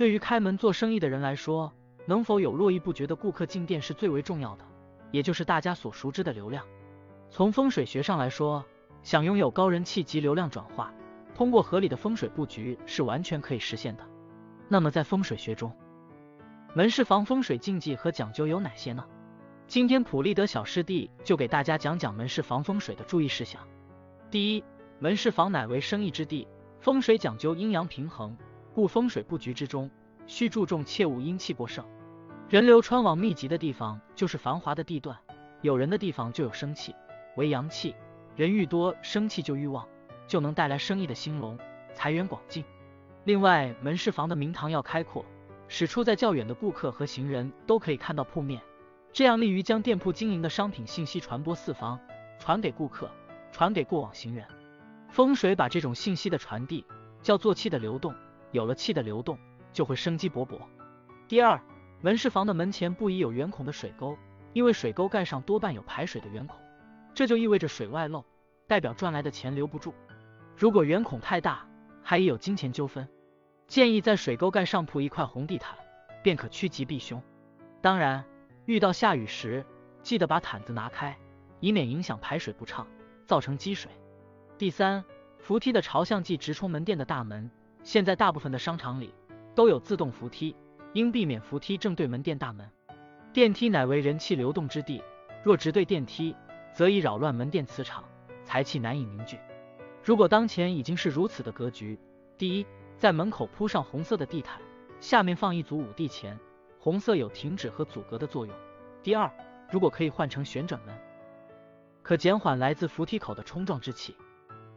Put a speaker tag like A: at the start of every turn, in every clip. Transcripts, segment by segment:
A: 对于开门做生意的人来说，能否有络绎不绝的顾客进店是最为重要的，也就是大家所熟知的流量。从风水学上来说，想拥有高人气及流量转化，通过合理的风水布局是完全可以实现的。那么在风水学中，门市房风水禁忌和讲究有哪些呢？今天普利德小师弟就给大家讲讲门市房风水的注意事项。第一，门市房乃为生意之地，风水讲究阴阳平衡，故风水布局之中需注重切勿阴气过盛。人流穿网密集的地方就是繁华的地段，有人的地方就有生气，为阳气，人愈多，生气就愈旺，就能带来生意的兴隆，财源广进。另外，门市房的明堂要开阔，使处在较远的顾客和行人都可以看到铺面。这样利于将店铺经营的商品信息传播四方，传给顾客，传给过往行人。风水把这种信息的传递叫做气的流动，有了气的流动，就会生机勃勃。第二，门市房的门前不宜有圆孔的水沟，因为水沟盖上多半有排水的圆孔，这就意味着水外漏，代表赚来的钱留不住。如果圆孔太大，还宜有金钱纠纷。建议在水沟盖上铺一块红地毯，便可趋吉避凶。当然。遇到下雨时，记得把毯子拿开，以免影响排水不畅，造成积水。第三，扶梯的朝向即直冲门店的大门。现在大部分的商场里都有自动扶梯，应避免扶梯正对门店大门。电梯乃为人气流动之地，若直对电梯，则易扰乱门店磁场，财气难以凝聚。如果当前已经是如此的格局，第一，在门口铺上红色的地毯，下面放一组五帝钱。红色有停止和阻隔的作用。第二，如果可以换成旋转门，可减缓来自扶梯口的冲撞之气。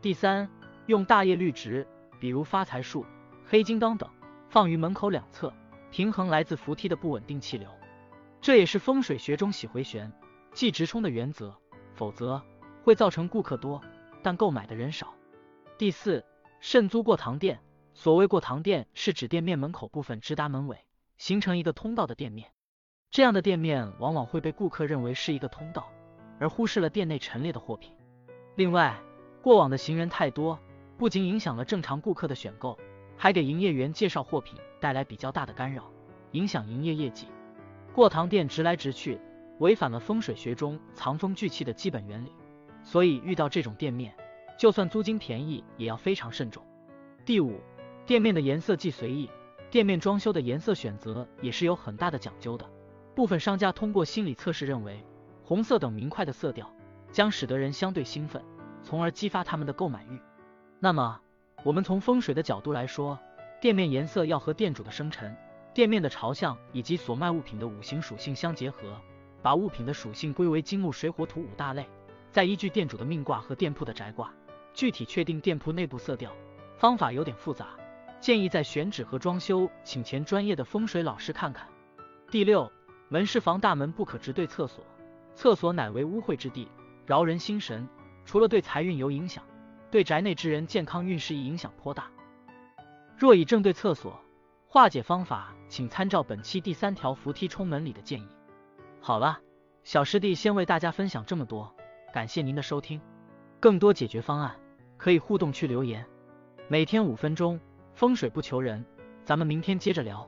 A: 第三，用大叶绿植，比如发财树、黑金刚等，放于门口两侧，平衡来自扶梯的不稳定气流。这也是风水学中喜回旋、即直冲的原则，否则会造成顾客多，但购买的人少。第四，慎租过堂店。所谓过堂店，是指店面门口部分直达门尾。形成一个通道的店面，这样的店面往往会被顾客认为是一个通道，而忽视了店内陈列的货品。另外，过往的行人太多，不仅影响了正常顾客的选购，还给营业员介绍货品带来比较大的干扰，影响营业业绩。过堂店直来直去，违反了风水学中藏风聚气的基本原理，所以遇到这种店面，就算租金便宜，也要非常慎重。第五，店面的颜色既随意。店面装修的颜色选择也是有很大的讲究的。部分商家通过心理测试认为，红色等明快的色调将使得人相对兴奋，从而激发他们的购买欲。那么，我们从风水的角度来说，店面颜色要和店主的生辰、店面的朝向以及所卖物品的五行属性相结合，把物品的属性归为金木水火土五大类，再依据店主的命卦和店铺的宅卦，具体确定店铺内部色调。方法有点复杂。建议在选址和装修，请前专业的风水老师看看。第六，门市房大门不可直对厕所，厕所乃为污秽之地，扰人心神，除了对财运有影响，对宅内之人健康运势影响颇大。若已正对厕所，化解方法请参照本期第三条扶梯冲门里的建议。好了，小师弟先为大家分享这么多，感谢您的收听。更多解决方案可以互动区留言，每天五分钟。风水不求人，咱们明天接着聊。